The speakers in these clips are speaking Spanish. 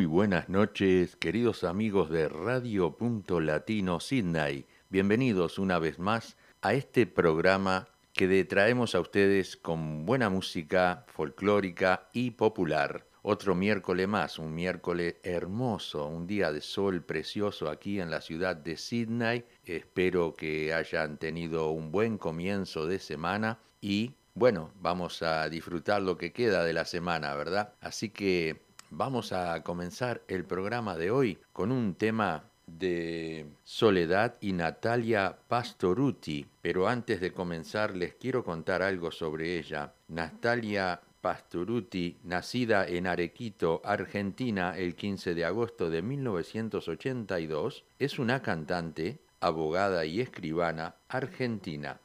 Muy buenas noches, queridos amigos de Radio Punto Latino Sydney. Bienvenidos una vez más a este programa que traemos a ustedes con buena música folclórica y popular. Otro miércoles más, un miércoles hermoso, un día de sol precioso aquí en la ciudad de Sydney. Espero que hayan tenido un buen comienzo de semana y bueno, vamos a disfrutar lo que queda de la semana, ¿verdad? Así que vamos a comenzar el programa de hoy con un tema de Soledad y Natalia Pastoruti. Pero antes de comenzar les quiero contar algo sobre ella. Natalia Pastoruti, nacida en Arequito, Argentina, el 15 de agosto de 1982, es una cantante, abogada y escribana argentina,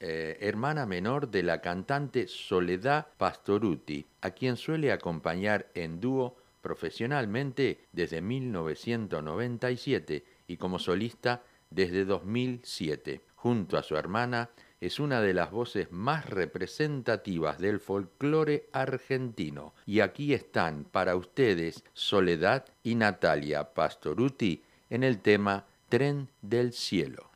eh, hermana menor de la cantante Soledad Pastoruti, a quien suele acompañar en dúo profesionalmente desde 1997 y como solista desde 2007. Junto a su hermana, es una de las voces más representativas del folclore argentino. Y aquí están para ustedes Soledad y Natalia Pastoruti en el tema Tren del Cielo.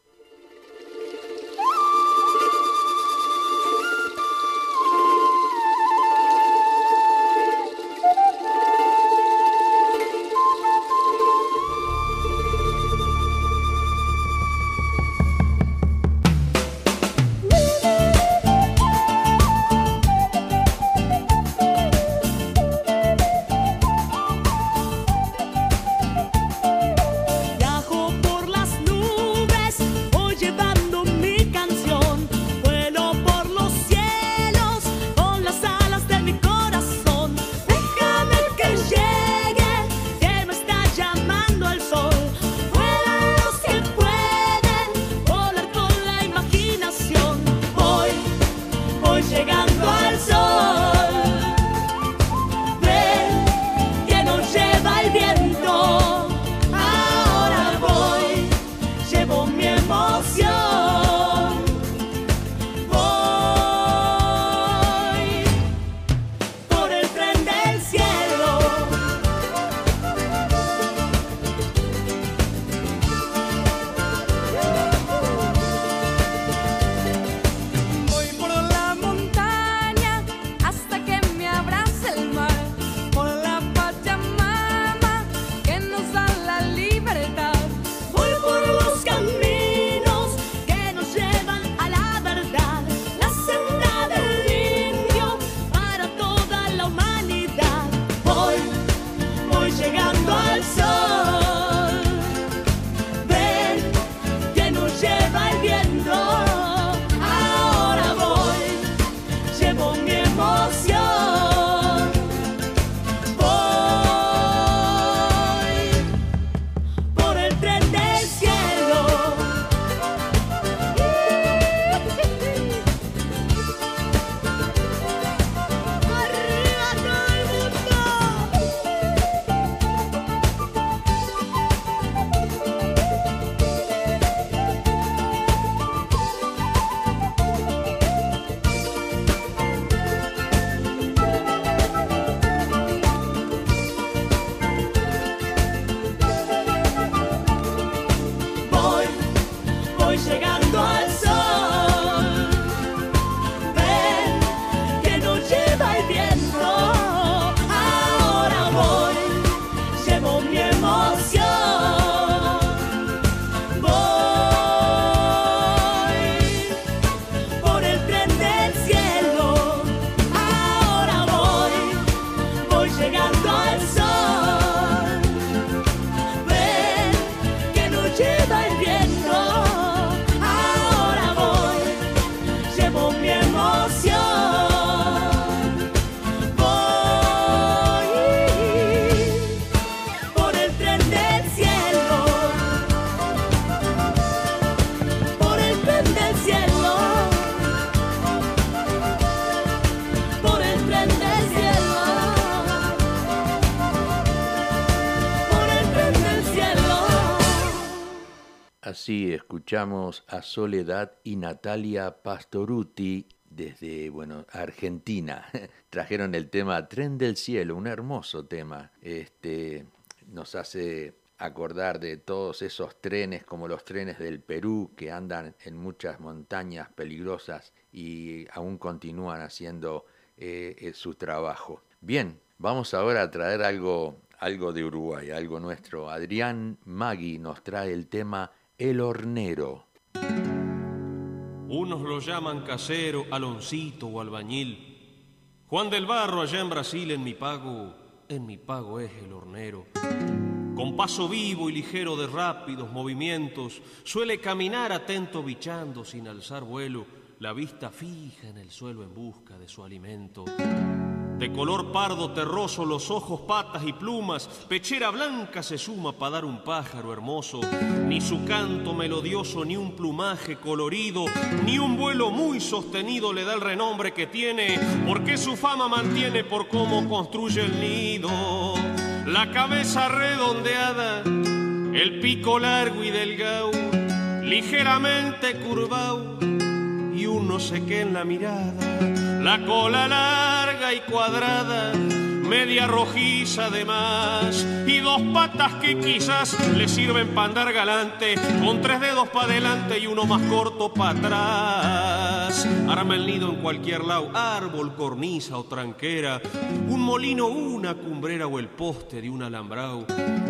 Escuchamos a Soledad y Natalia Pastoruti desde bueno, Argentina. Trajeron el tema Tren del Cielo, un hermoso tema. Este, nos hace acordar de todos esos trenes como los trenes del Perú que andan en muchas montañas peligrosas y aún continúan haciendo eh, eh, su trabajo. Bien, vamos ahora a traer algo, algo de Uruguay, algo nuestro. Adrián Magui nos trae el tema El Hornero. Unos lo llaman casero, aloncito o albañil. Juan del Barro allá en Brasil en mi pago, en mi pago es el hornero. Con paso vivo y ligero de rápidos movimientos, suele caminar atento bichando sin alzar vuelo, la vista fija en el suelo en busca de su alimento. De color pardo terroso los ojos, patas y plumas, pechera blanca se suma para dar un pájaro hermoso, ni su canto melodioso, ni un plumaje colorido, ni un vuelo muy sostenido le da el renombre que tiene, porque su fama mantiene por cómo construye el nido. La cabeza redondeada, el pico largo y delgado, ligeramente curvado y un no sé qué en la mirada, la cola larga y cuadrada, media rojiza además, y dos patas que quizás le sirven para andar galante, con tres dedos para adelante y uno más corto para atrás. Arma el nido en cualquier lado, árbol, cornisa o tranquera, un molino, una cumbrera o el poste de un alambrado.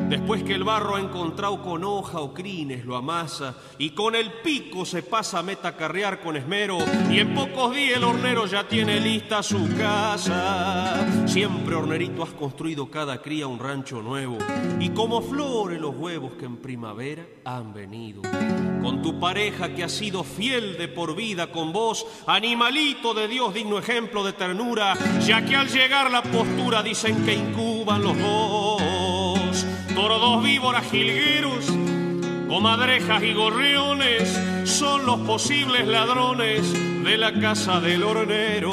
Después que el barro ha encontrado con hoja o crines, lo amasa y con el pico se pasa a metacarrear con esmero. Y en pocos días el hornero ya tiene lista su casa. Siempre, has construido cada cría un rancho nuevo. Y como flores los huevos que en primavera han venido. Con tu pareja que ha sido fiel de por vida con vos, animalito de Dios, digno ejemplo de ternura, ya que al llegar la postura dicen que incuban los dos dos víboras jilgueros, comadrejas y gorriones son los posibles ladrones de la casa del hornero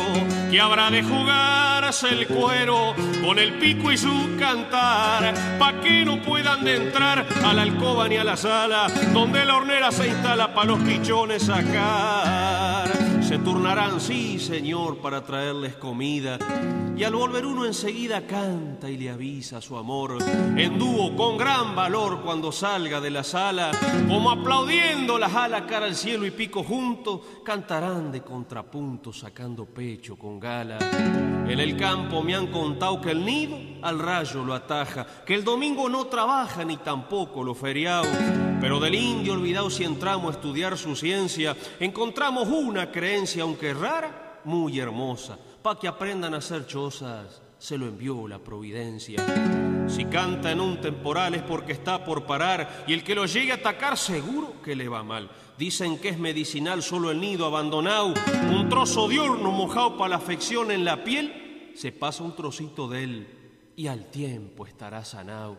que habrá de jugarse el cuero con el pico y su cantar pa' que no puedan de entrar a la alcoba ni a la sala donde la hornera se instala pa' los pichones sacar se turnarán, sí, señor, para traerles comida. Y al volver uno enseguida canta y le avisa su amor, en dúo con gran valor cuando salga de la sala, como aplaudiendo las alas cara al cielo y pico juntos, cantarán de contrapunto sacando pecho con gala. En el campo me han contado que el nido al rayo lo ataja, que el domingo no trabaja ni tampoco lo feriado. Pero del indio olvidado si entramos a estudiar su ciencia, encontramos una creencia, aunque rara, muy hermosa, pa' que aprendan a hacer chozas se lo envió la providencia. Si canta en un temporal es porque está por parar y el que lo llegue a atacar seguro que le va mal. Dicen que es medicinal solo el nido abandonado, un trozo de horno mojado para la afección en la piel, se pasa un trocito de él y al tiempo estará sanado.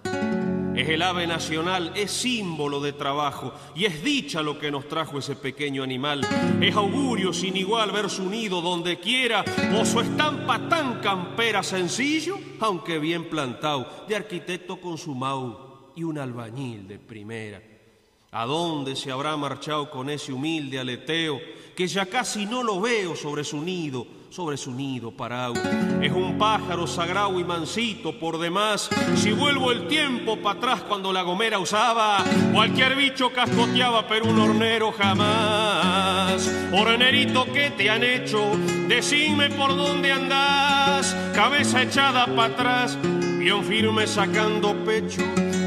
Es el ave nacional, es símbolo de trabajo y es dicha lo que nos trajo ese pequeño animal. Es augurio sin igual ver su nido donde quiera o su estampa tan campera sencillo, aunque bien plantado, de arquitecto consumado y un albañil de primera. ¿A dónde se habrá marchado con ese humilde aleteo que ya casi no lo veo sobre su nido? sobre su nido parado. Es un pájaro sagrado y mansito por demás. Si vuelvo el tiempo para atrás cuando la gomera usaba, cualquier bicho cascoteaba, pero un hornero jamás. Hornerito, ¿qué te han hecho? Decime por dónde andás, cabeza echada para atrás, bien firme sacando pecho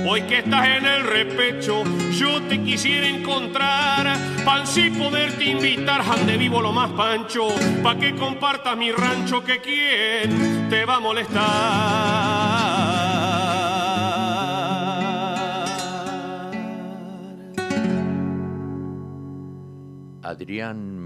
Hoy que estás en el repecho, yo te quisiera encontrar, para así poderte invitar, ande vivo lo más pancho, pa' que compartas mi rancho, que quien te va a molestar. Adrián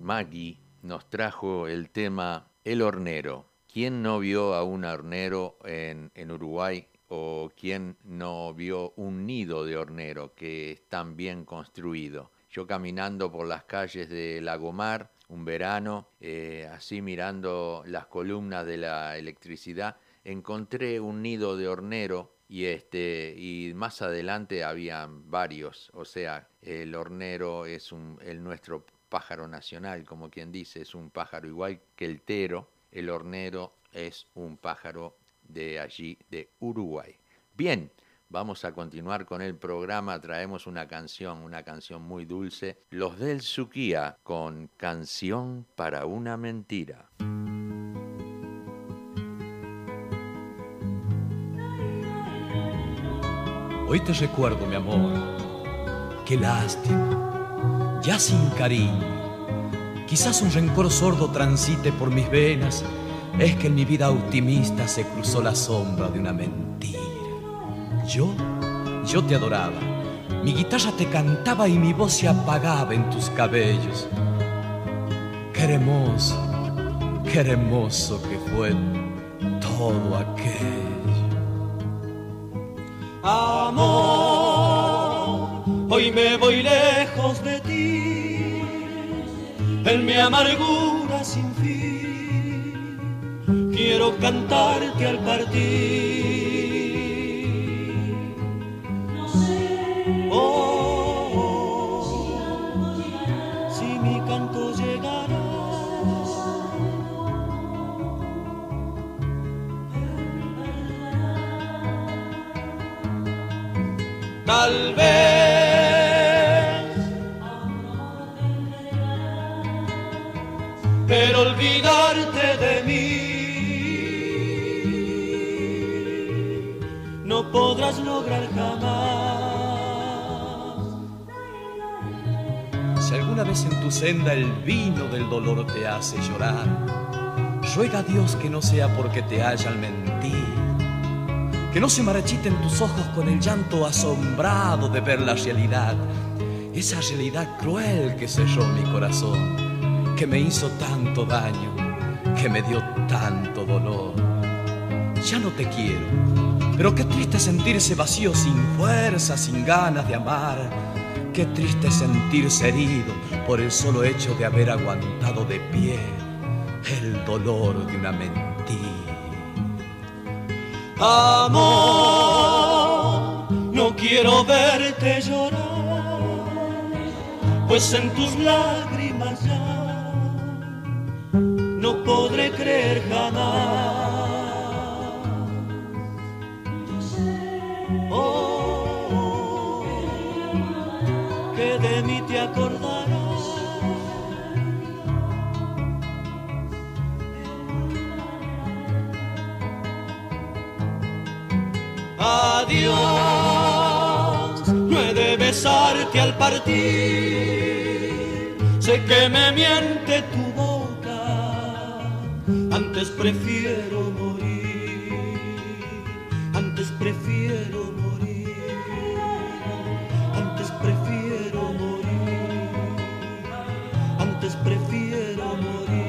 Magui nos trajo el tema El Hornero. ¿Quién no vio a un hornero en, Uruguay o quién no vio un nido de hornero que es tan bien construido. Yo caminando por las calles de Lagomar, un verano, eh, así mirando las columnas de la electricidad, encontré un nido de hornero y este y más adelante habían varios, o sea, el hornero es un, el nuestro pájaro nacional, como quien dice, es un pájaro igual que el tero, el hornero es un pájaro de allí, de Uruguay. Bien, vamos a continuar con el programa, traemos una canción, una canción muy dulce, Los del Suquía, con Canción para una Mentira. Hoy te recuerdo, mi amor, qué lástima ya sin cariño. Quizás un rencor sordo transite por mis venas, es que en mi vida optimista se cruzó la sombra de una mentira. Yo, yo te adoraba, mi guitarra te cantaba y mi voz se apagaba en tus cabellos. Qué hermoso, qué hermoso que fue todo aquello. Amor, hoy me voy lejos de en mi amargura sin fin, quiero cantarte al partir. No sé oh, si mi canto llegará. Tal vez de mí no podrás lograr jamás. Si alguna vez en tu senda el vino del dolor te hace llorar, ruega a Dios que no sea porque te hayan mentido, que no se marchiten tus ojos con el llanto asombrado de ver la realidad, esa realidad cruel que selló mi corazón que me hizo tanto daño, que me dio tanto dolor. Ya no te quiero, pero qué triste sentirse vacío sin fuerza, sin ganas de amar. Qué triste sentirse herido por el solo hecho de haber aguantado de pie el dolor de una mentira. Amor, no quiero verte llorar, pues en tus lágrimas ya podré creer jamás. Oh, que de mí te acordarás. Adiós, no he de besarte al partir. Sé que me miente antes prefiero morir, antes prefiero morir, antes prefiero morir, antes prefiero morir.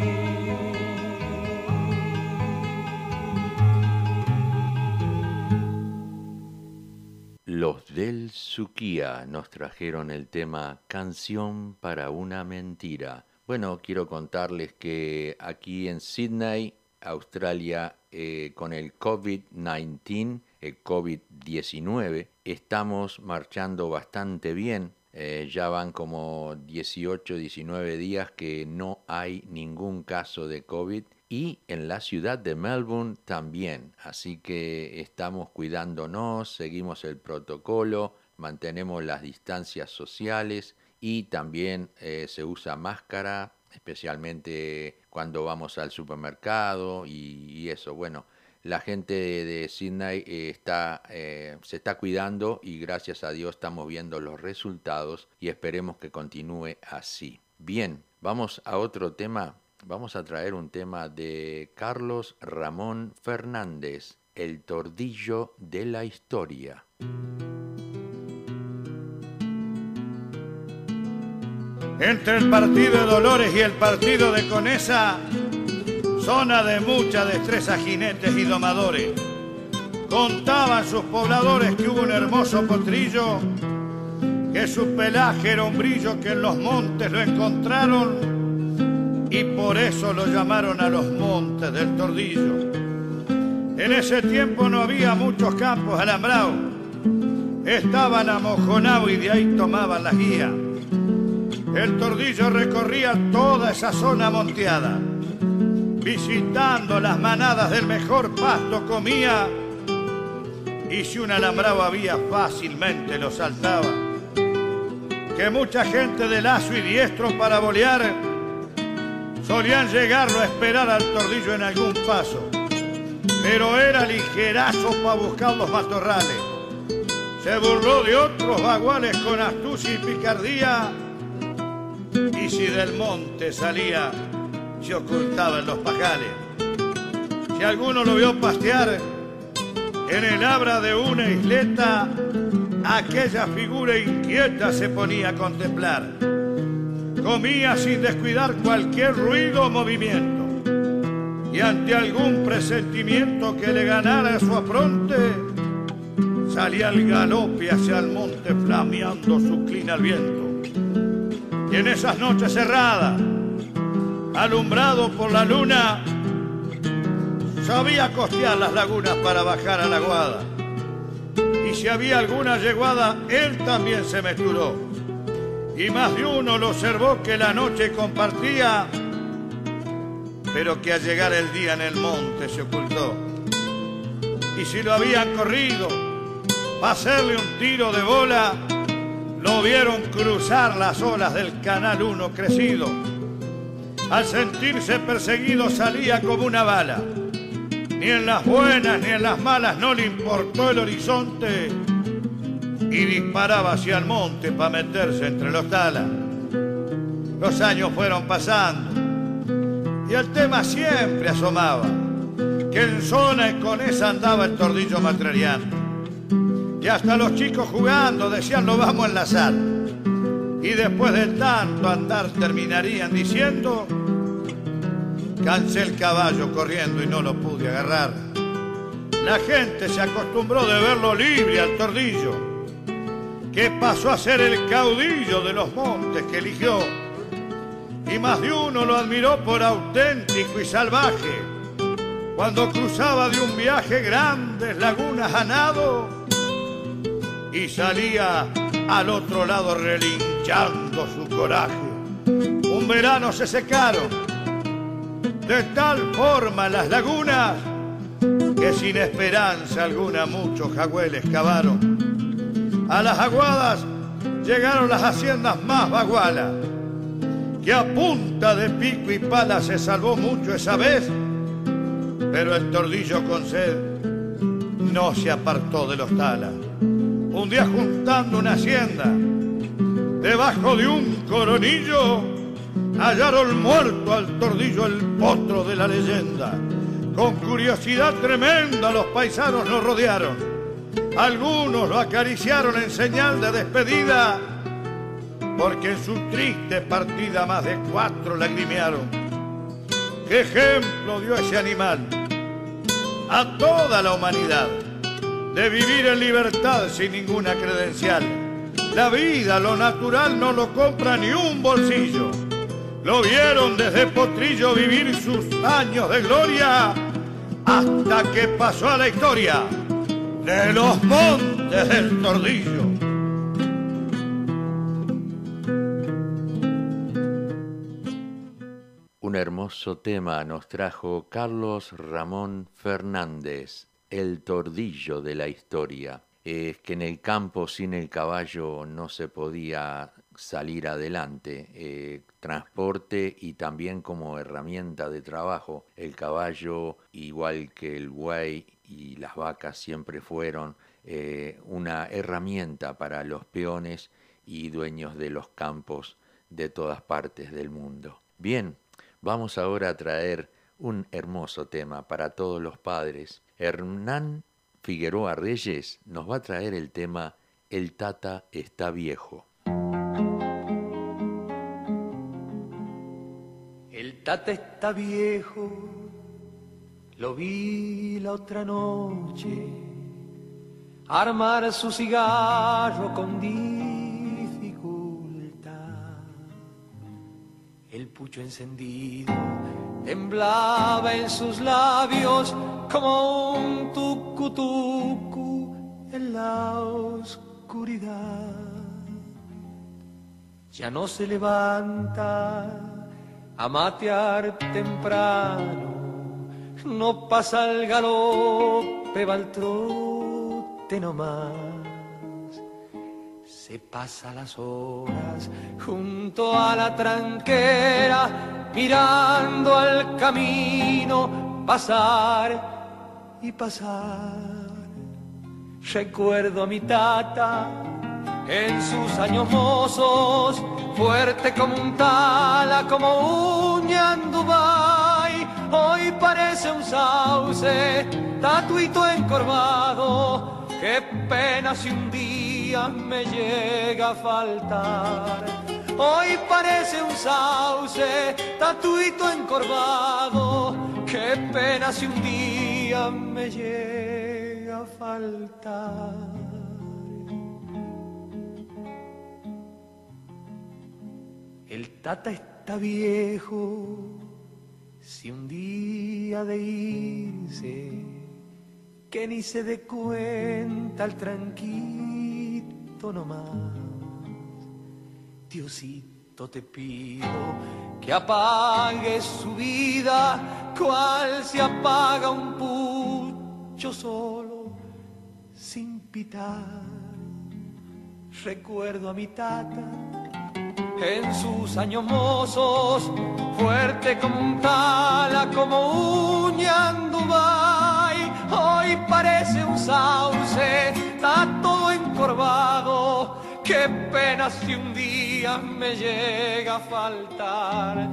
Los del Suquía nos trajeron el tema Canción para una mentira. Bueno, quiero contarles que aquí en Sydney, Australia, eh, con el COVID-19, el COVID-19, estamos marchando bastante bien. Eh, ya van como 18, 19 días que no hay ningún caso de COVID y en la ciudad de Melbourne también. Así que estamos cuidándonos, seguimos el protocolo, mantenemos las distancias sociales y también eh, se usa máscara, especialmente cuando vamos al supermercado y, eso. Bueno, la gente de, Sydney eh, está, eh, se está cuidando y gracias a Dios estamos viendo los resultados y esperemos que continúe así. Bien, vamos a otro tema. Vamos a traer un tema de Carlos Ramón Fernández, El tordillo de la historia. Entre el partido de Dolores y el partido de Conesa, zona de mucha destreza jinetes y domadores. Contaban sus pobladores que hubo un hermoso potrillo, que su pelaje era un brillo que en los montes lo encontraron y por eso lo llamaron a los montes del Tordillo. En ese tiempo no había muchos campos alambrados, estaban amojonados y de ahí tomaban la guía el tordillo recorría toda esa zona monteada, visitando las manadas del mejor pasto comía y si un alambrado había fácilmente lo saltaba. Que mucha gente de lazo y diestro para bolear solían llegarlo a esperar al tordillo en algún paso, pero era ligerazo para buscar los matorrales. Se burló de otros baguales con astucia y picardía y si del monte salía, se ocultaba en los pajales. Si alguno lo vio pastear en el abra de una isleta, aquella figura inquieta se ponía a contemplar. Comía sin descuidar cualquier ruido o movimiento. Y ante algún presentimiento que le ganara su afronte, salía al galope hacia el monte flameando su clina al viento. En esas noches cerradas, alumbrado por la luna, sabía costear las lagunas para bajar a la guada. Y si había alguna yeguada, él también se mezcló. Y más de uno lo observó que la noche compartía, pero que al llegar el día en el monte se ocultó. Y si lo habían corrido, para hacerle un tiro de bola, lo vieron cruzar las olas del Canal 1 crecido. Al sentirse perseguido salía como una bala. Ni en las buenas ni en las malas no le importó el horizonte y disparaba hacia el monte para meterse entre los talas. Los años fueron pasando y el tema siempre asomaba, que en zona y con esa andaba el tordillo materiano y hasta los chicos jugando decían lo vamos a enlazar. Y después de tanto andar terminarían diciendo, cansé el caballo corriendo y no lo pude agarrar. La gente se acostumbró de verlo libre al tordillo, que pasó a ser el caudillo de los montes que eligió. Y más de uno lo admiró por auténtico y salvaje, cuando cruzaba de un viaje grandes lagunas a nado y salía al otro lado relinchando su coraje. Un verano se secaron de tal forma las lagunas que sin esperanza alguna muchos jagüeles cavaron. A las aguadas llegaron las haciendas más bagualas, que a punta de pico y pala se salvó mucho esa vez, pero el tordillo con sed no se apartó de los talas un día juntando una hacienda, debajo de un coronillo, hallaron muerto al tordillo el potro de la leyenda. Con curiosidad tremenda los paisanos lo rodearon. Algunos lo acariciaron en señal de despedida, porque en su triste partida más de cuatro lagrimearon. ¿Qué ejemplo dio ese animal a toda la humanidad? De vivir en libertad sin ninguna credencial. La vida, lo natural, no lo compra ni un bolsillo. Lo vieron desde Potrillo vivir sus años de gloria hasta que pasó a la historia de los montes del Tordillo. Un hermoso tema nos trajo Carlos Ramón Fernández el tordillo de la historia. Es que en el campo sin el caballo no se podía salir adelante. Eh, transporte y también como herramienta de trabajo. El caballo, igual que el buey y las vacas, siempre fueron eh, una herramienta para los peones y dueños de los campos de todas partes del mundo. Bien, vamos ahora a traer un hermoso tema para todos los padres Hernán Figueroa Reyes nos va a traer el tema El Tata está viejo. El Tata está viejo, lo vi la otra noche, armar su cigarro con dificultad. El pucho encendido temblaba en sus labios como un tucu en la oscuridad. ya no se levanta a matear temprano, no pasa el galope, va al trote nomás. Se pasa las horas junto a la tranquera, mirando al camino pasar y pasar. Recuerdo a mi tata en sus años mozos, fuerte como un tala, como un yandubay. Hoy parece un sauce, tatuito encorvado. Qué pena si un día me llega a faltar. Hoy parece un sauce, tatuito encorvado. Qué pena si un día me llega faltar. El tata está viejo, si un día de irse, que ni se dé cuenta el tranquilo nomás. Diosito te pido que apague su vida, cual se apaga un pucho solo sin pitar. Recuerdo a mi tata en sus años mozos, fuerte como un tala, como un yandubay. Hoy parece un sauce, está todo encorvado. Qué pena si un día me llega a faltar.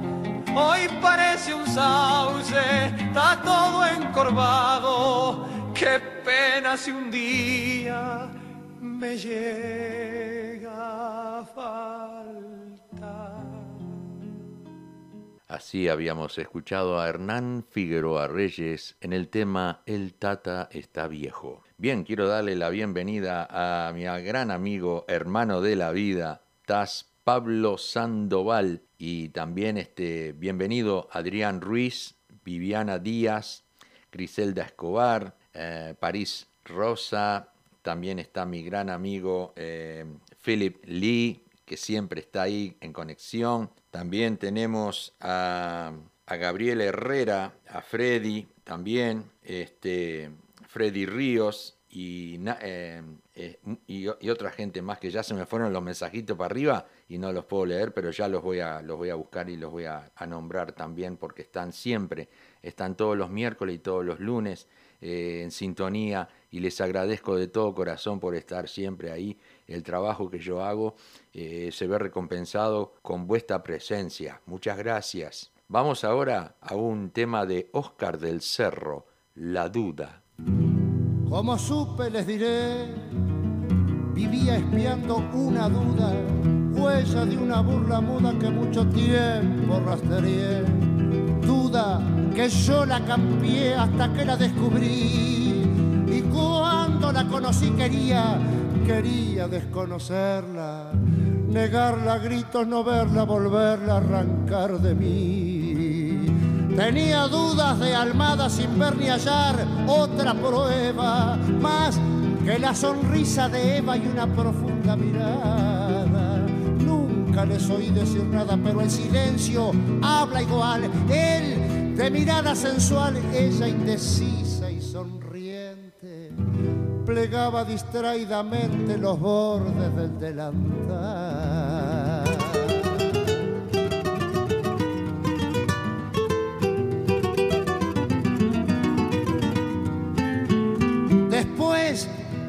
Hoy parece un sauce, está todo encorvado Qué pena si un día me llega a faltar. Así habíamos escuchado a Hernán Figueroa Reyes en el tema El Tata está viejo. Bien, quiero darle la bienvenida a mi gran amigo, hermano de la vida, Taz Pablo Sandoval, y también este bienvenido Adrián Ruiz, Viviana Díaz, Griselda Escobar, eh, París Rosa, también está mi gran amigo eh, Philip Lee, que siempre está ahí en conexión. También tenemos a, Gabriel Herrera, a Freddy, también, este, Freddy Ríos y, eh, y, otra gente más que ya se me fueron los mensajitos para arriba y no los puedo leer, pero ya los voy a, los voy a buscar y los voy a nombrar también porque están siempre, están todos los miércoles y todos los lunes eh, en sintonía y les agradezco de todo corazón por estar siempre ahí. El trabajo que yo hago eh, se ve recompensado con vuestra presencia. Muchas gracias. Vamos ahora a un tema de Oscar del Cerro, La Duda. Como supe les diré, vivía espiando una duda, huella de una burla muda que mucho tiempo rastreé. Duda que yo la cambié hasta que la descubrí. Y cuando la conocí quería, quería desconocerla, negarla a gritos, no verla, volverla a arrancar de mí. Tenía dudas de Almada sin ver ni hallar otra prueba, más que la sonrisa de Eva y una profunda mirada. Nunca les oí decir nada, pero el silencio habla igual. Él de mirada sensual, ella indecisa y sonriente, plegaba distraídamente los bordes del delantal.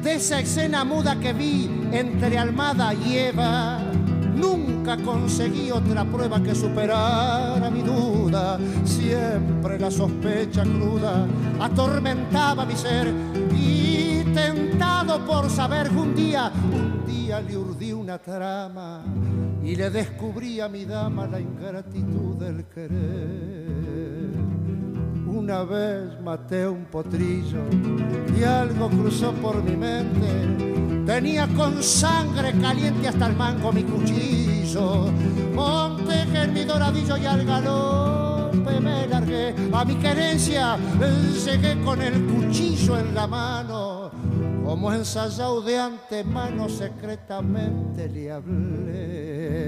De esa escena muda que vi entre Almada y Eva, Nunca conseguí otra prueba que superara mi duda. Siempre la sospecha cruda atormentaba mi ser y tentado por saber un día, un día le urdí una trama y le descubrí a mi dama la ingratitud del querer. Una vez maté un potrillo y algo cruzó por mi mente. Tenía con sangre caliente hasta el mango mi cuchillo. Monté en mi doradillo y al galope me largué. A mi querencia llegué con el cuchillo en la mano. Como ensayado de antemano secretamente le hablé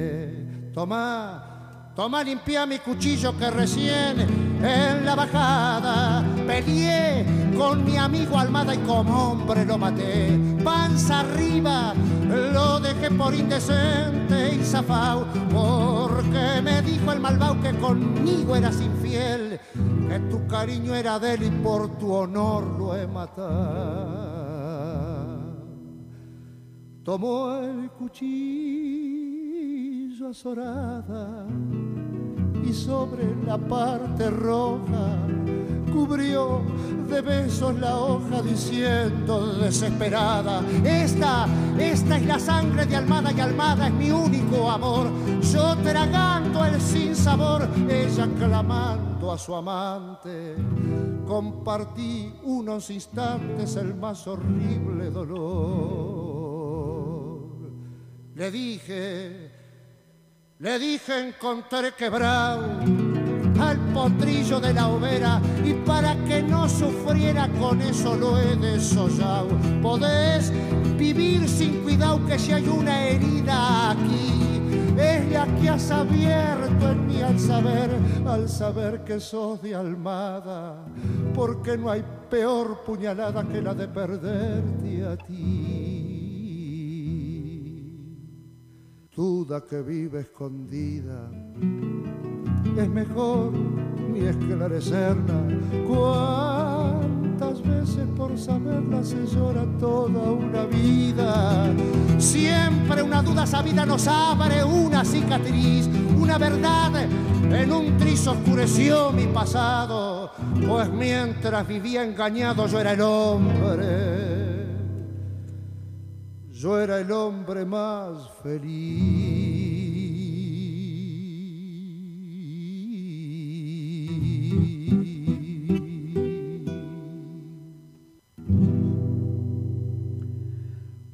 Tomá, toma, limpia mi cuchillo que recién en la bajada peleé con mi amigo Almada y como hombre lo maté. Panza arriba, lo dejé por indecente y zafao, porque me dijo el malvao que conmigo eras infiel, que tu cariño era de él y por tu honor lo he matado. Tomó el cuchillo azorada y sobre la parte roja cubrió de besos la hoja diciendo desesperada, esta, esta es la sangre de Almada y Almada es mi único amor, yo tragando el sinsabor, ella clamando a su amante, compartí unos instantes el más horrible dolor. Le dije, le dije encontré quebrado al potrillo de la overa y para que no sufriera con eso lo he desollado. Podés vivir sin cuidado que si hay una herida aquí, es la que has abierto en mí al saber, al saber que sos de almada, porque no hay peor puñalada que la de perderte a ti duda que vive escondida. Es mejor ni esclarecerla. Cuántas veces por saberla se llora toda una vida. Siempre una duda sabida nos abre una cicatriz, una verdad. En un tris oscureció mi pasado, pues mientras vivía engañado yo era el hombre yo era el hombre más feliz.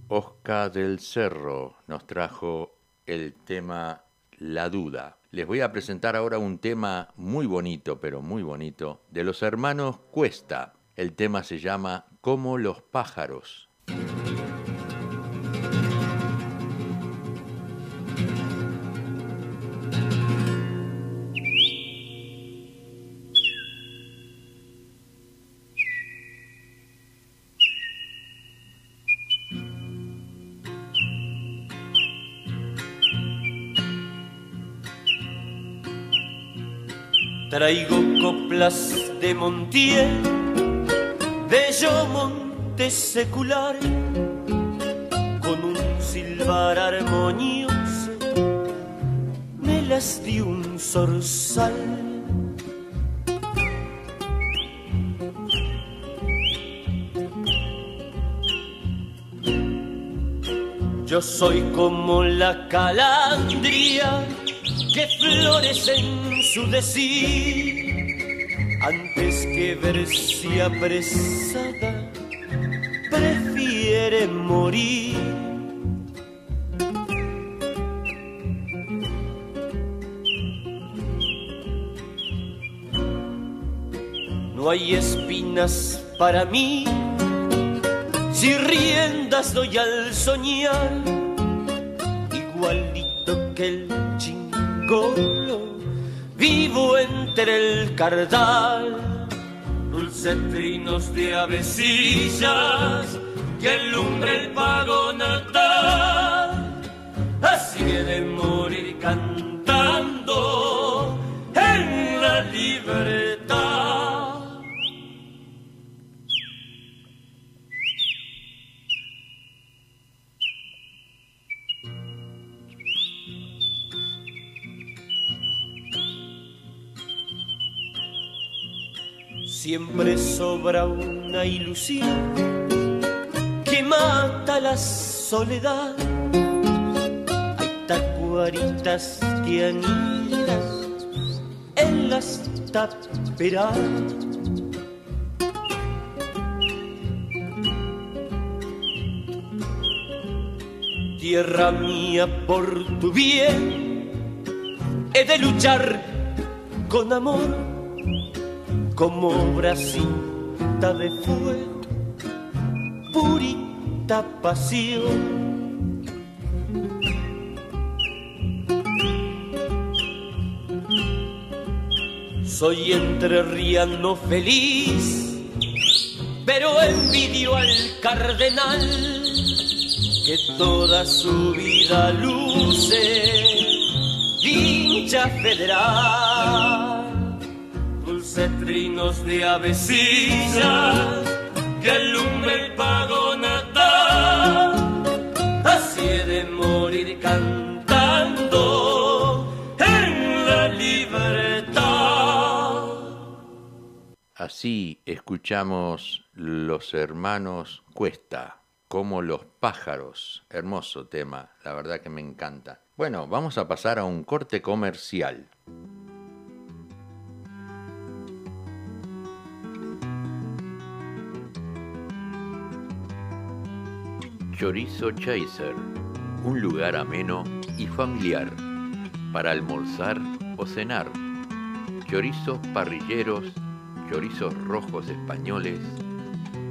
Oscar del Cerro nos trajo el tema La Duda. Les voy a presentar ahora un tema muy bonito, pero muy bonito, de los hermanos Cuesta. El tema se llama Como los pájaros. Traigo coplas de Montiel, bello monte secular, con un silbar armonioso, me las di un zorzal. Yo soy como la calandria que florece en su decir, antes que verse apresada, prefiere morir. No hay espinas para mí, si riendas doy al soñar, igualito que el vivo entre el cardal, dulces trinos de avecillas que alumbra el pago natal, así que de una ilusión que mata la soledad. Hay tacuaritas que en las taperas. Tierra mía, por tu bien, he de luchar con amor como de fuego, purita pasión. Soy entrerriano feliz, pero envidio al cardenal que toda su vida luce hincha federal dulce trinos de avecillas que alumbra el pago natal, así de morir cantando en la libertad. Así escuchamos los hermanos Cuesta como los pájaros. Hermoso tema, la verdad que me encanta. Bueno, vamos a pasar a un corte comercial. Chorizo Chaser, un lugar ameno y familiar para almorzar o cenar. Chorizos parrilleros, chorizos rojos españoles,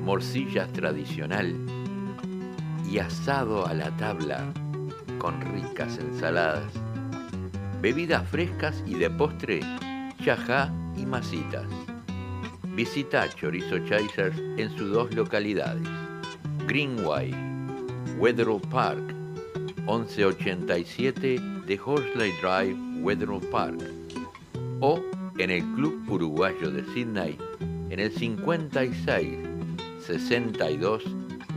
morcillas tradicional y asado a la tabla con ricas ensaladas, bebidas frescas y de postre, chajá y masitas. Visita Chorizo Chasers en sus dos localidades, Greenway, Wetherill Park, 1187 de Horsley Drive, Wetherill Park, o en el Club Uruguayo de Sydney en el 56 62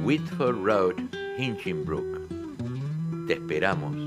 Whitford Road, Hinchinbrook. Te esperamos.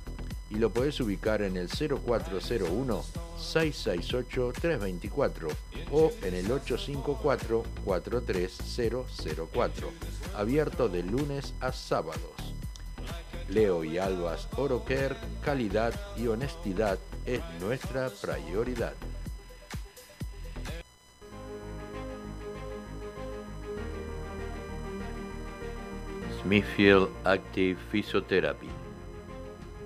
y lo puedes ubicar en el 0401 668 324 o en el 854 43004, abierto de lunes a sábados. Leo y Albas Oroker, calidad y honestidad es nuestra prioridad. Smithfield Active Physiotherapy.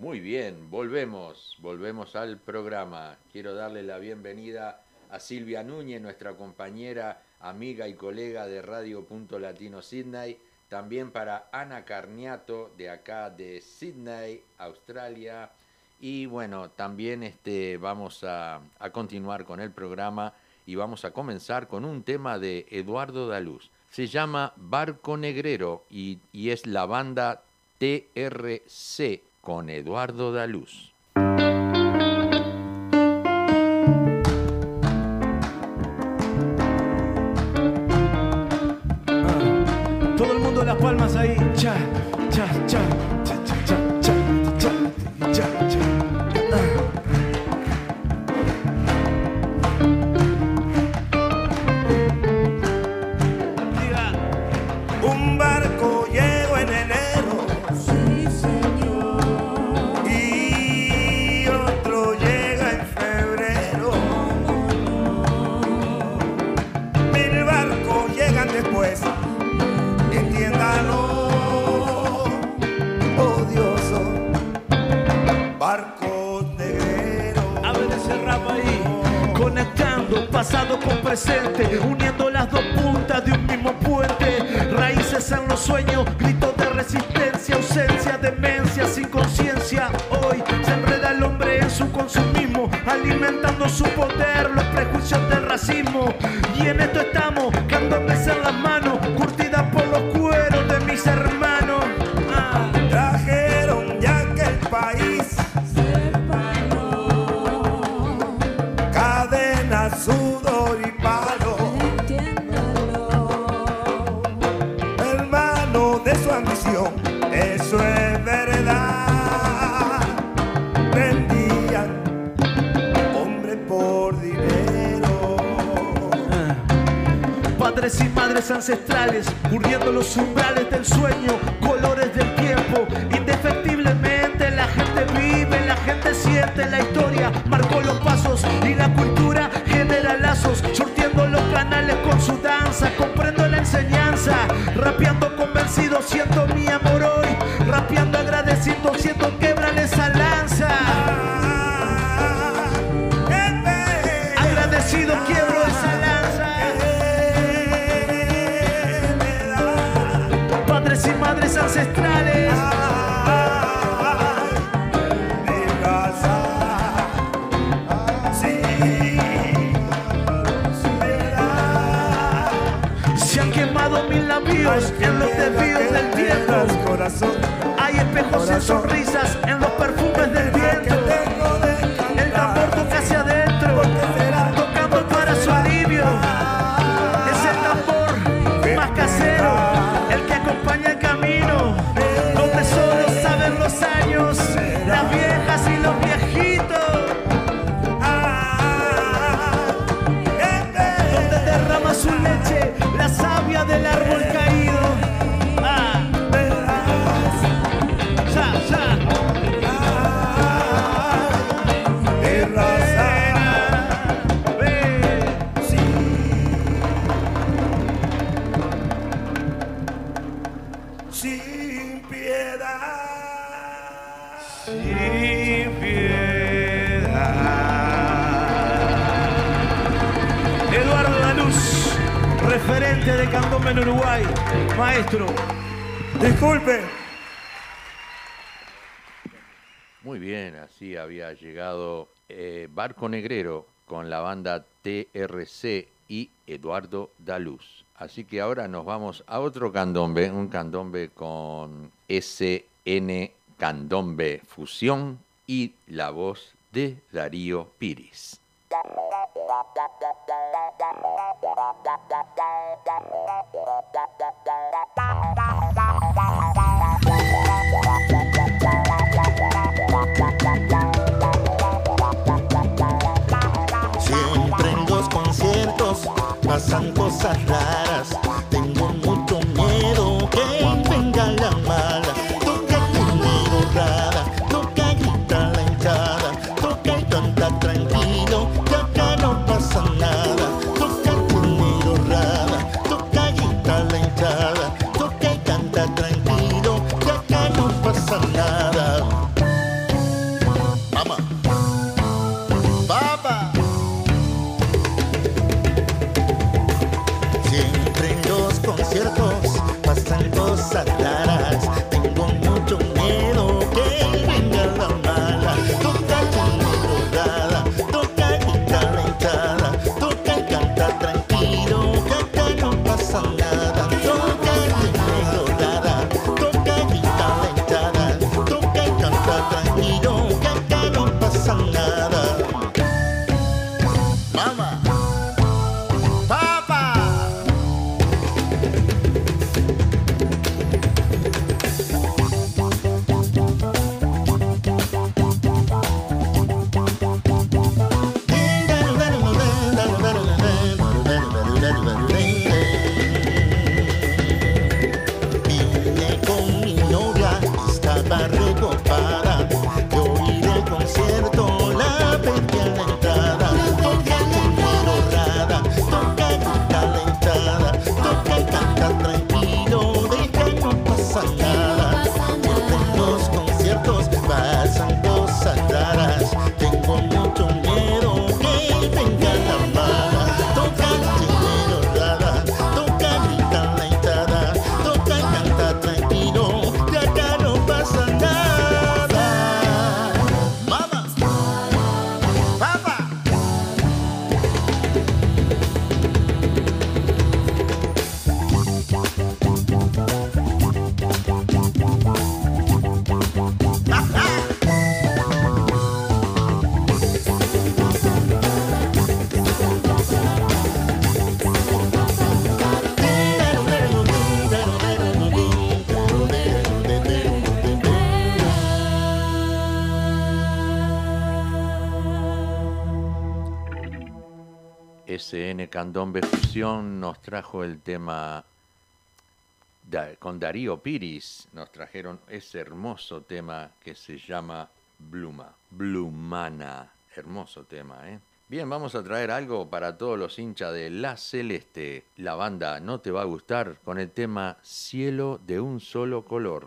Muy bien, volvemos, volvemos al programa. Quiero darle la bienvenida a Silvia Núñez, nuestra compañera, amiga y colega de Radio Punto Latino Sydney. También para Ana Carniato, de acá de Sydney, Australia. Y bueno, también este, vamos a, continuar con el programa y vamos a comenzar con un tema de Eduardo Daluz. Se llama Barco Negrero y, y es la banda TRC con Eduardo Daluz. Sudor y palo. Entiéndalo. Hermano de su ambición, eso es verdad. Vendían hombre por dinero. Ah. Padres y madres ancestrales, cubriendo los umbrales del sueño, colores del tiempo. Indefectiblemente la gente vive, la gente siente la historia genera lazos, surtiendo los canales con su danza. Comprendo la enseñanza, rapeando convencido, siento mi amor en los desvíos del tiempo. Hay espejos en sonrisas Sin. Eduardo Danús, referente de candombe en Uruguay. Maestro. Disculpe. Muy bien, así había llegado eh, Barco Negrero con la banda TRC y Eduardo Daluz. Así que ahora nos vamos a otro candombe, un candombe con SN Candombe Fusión y la voz de Darío Piris. Siempre en los conciertos pasan cosas raras. Candombe Fusión nos trajo el tema con Darío Piris, nos trajeron ese hermoso tema que se llama Bluma, Blumana, hermoso tema, ¿eh? Bien, vamos a traer algo para todos los hinchas de La Celeste. La banda no te va a gustar con el tema Cielo de un solo color.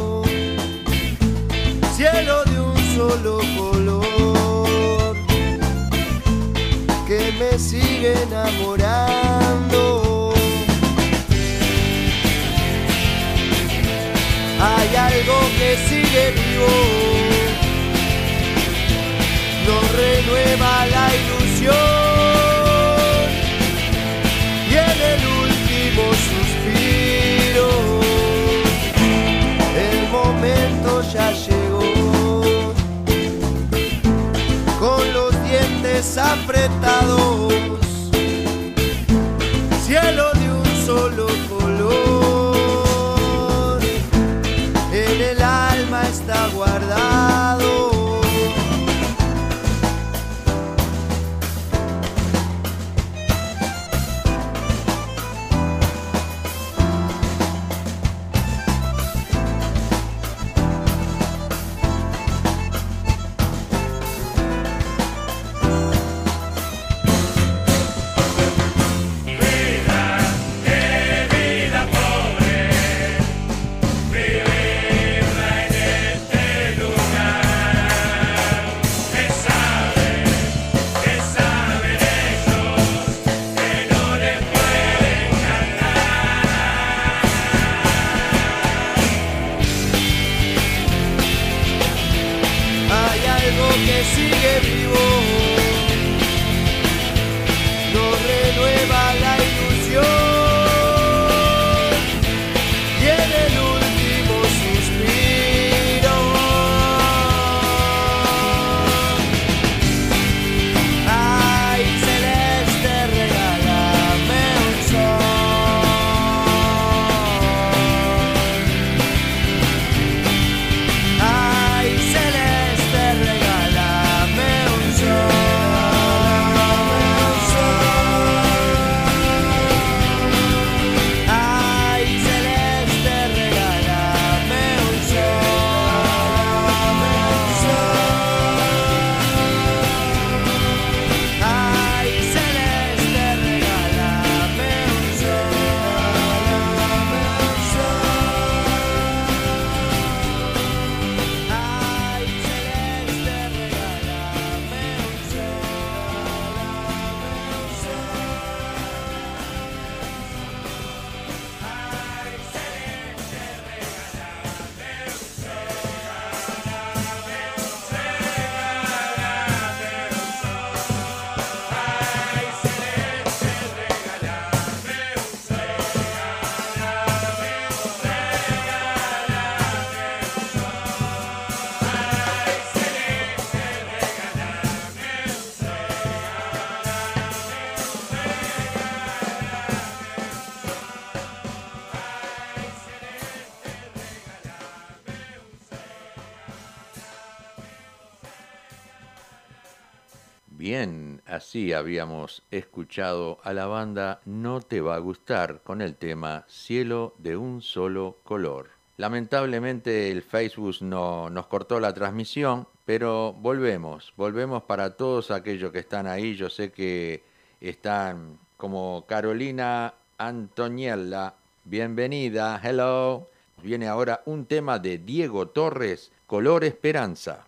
de un solo color que me sigue enamorando. Hay algo que sigue vivo, nos renueva la ilusión y en el último suspiro el momento ya llegó. Sí, habíamos escuchado a la banda No te va a gustar con el tema Cielo de un solo color. Lamentablemente el Facebook no, nos cortó la transmisión, pero volvemos, volvemos para todos aquellos que están ahí. Yo sé que están como Carolina Antoniella. Bienvenida, hello. Viene ahora un tema de Diego Torres, Color Esperanza.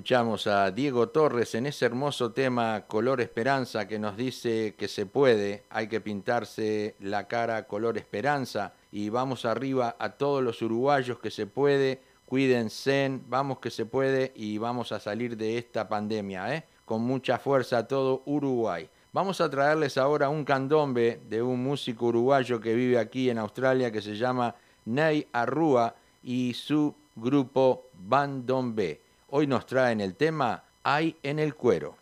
escuchamos a Diego Torres en ese hermoso tema Color Esperanza que nos dice que se puede, hay que pintarse la cara color esperanza y vamos arriba a todos los uruguayos que se puede, cuídense, vamos que se puede y vamos a salir de esta pandemia, ¿eh? con mucha fuerza todo Uruguay. Vamos a traerles ahora un candombe de un músico uruguayo que vive aquí en Australia que se llama Ney Arrúa y su grupo Bandombe. Hoy nos traen el tema Hay en el cuero.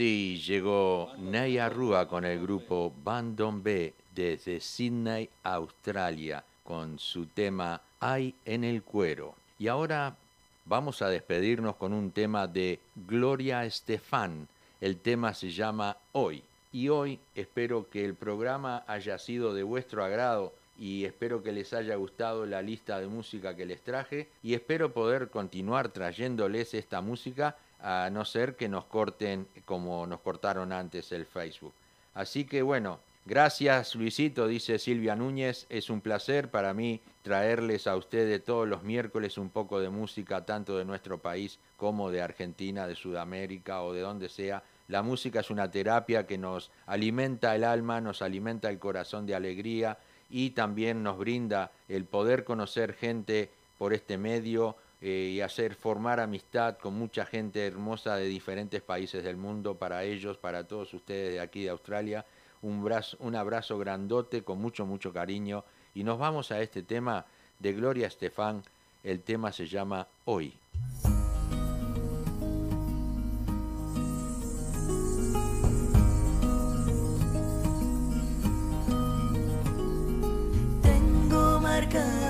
Así llegó Naya Rúa con el grupo Bandon B desde Sydney, Australia, con su tema Hay en el cuero. Y ahora vamos a despedirnos con un tema de Gloria Estefan. El tema se llama Hoy. Y hoy espero que el programa haya sido de vuestro agrado y espero que les haya gustado la lista de música que les traje y espero poder continuar trayéndoles esta música a no ser que nos corten como nos cortaron antes el Facebook. Así que bueno, gracias Luisito, dice Silvia Núñez, es un placer para mí traerles a ustedes todos los miércoles un poco de música, tanto de nuestro país como de Argentina, de Sudamérica o de donde sea. La música es una terapia que nos alimenta el alma, nos alimenta el corazón de alegría y también nos brinda el poder conocer gente por este medio eh, y hacer formar amistad con mucha gente hermosa de diferentes países del mundo. Para ellos, para todos ustedes de aquí de Australia, un, brazo, un abrazo grandote con mucho, mucho cariño. Y nos vamos a este tema de Gloria Estefan. El tema se llama Hoy. Tengo marcado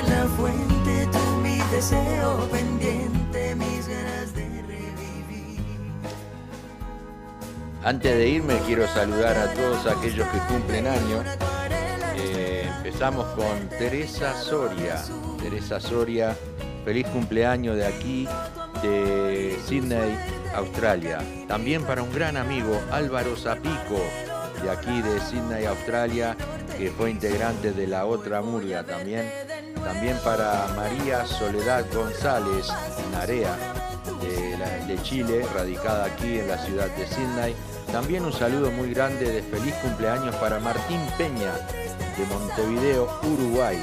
Antes de irme quiero saludar a todos aquellos que cumplen años. Eh, empezamos con Teresa Soria. Teresa Soria, feliz cumpleaños de aquí, de Sydney, Australia. También para un gran amigo, Álvaro Zapico, de aquí de Sydney, Australia, que fue integrante de la otra murga también. También para María Soledad González Narea, de, de Chile, radicada aquí en la ciudad de Sydney. También un saludo muy grande de feliz cumpleaños para Martín Peña, de Montevideo, Uruguay.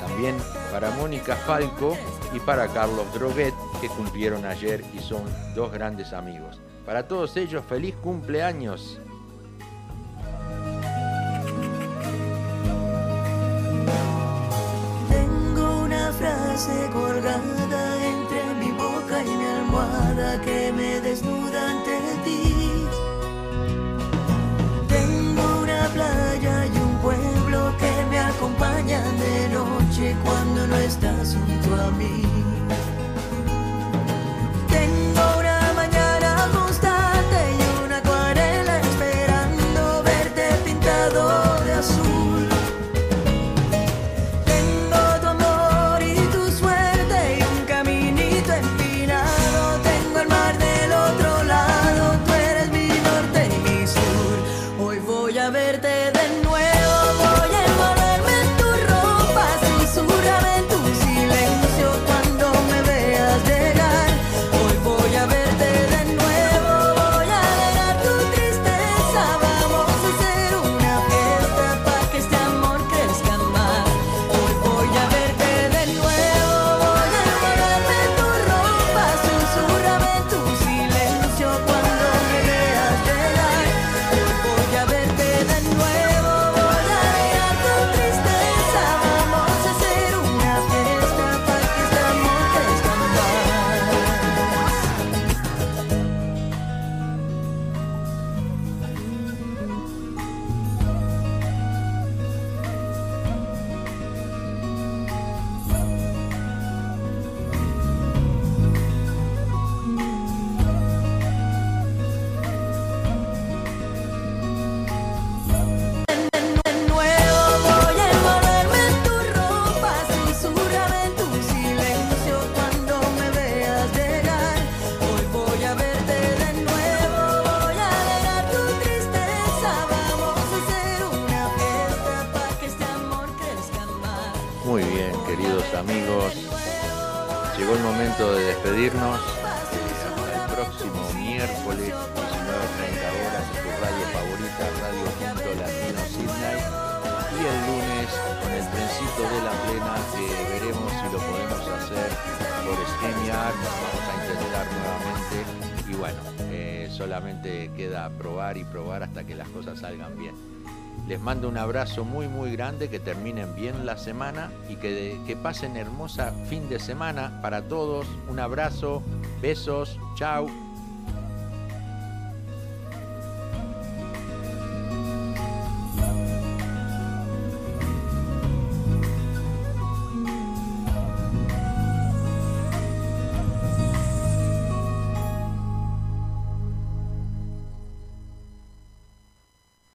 También para Mónica Falco y para Carlos Droguet, que cumplieron ayer y son dos grandes amigos. Para todos ellos, feliz cumpleaños. Frase colgada entre mi boca y mi almohada que me desnuda ante ti. Tengo una playa y un pueblo que me acompañan de noche cuando no estás junto a mí. Abrazo muy muy grande, que terminen bien la semana y que, que pasen hermosa fin de semana para todos. Un abrazo, besos, chao.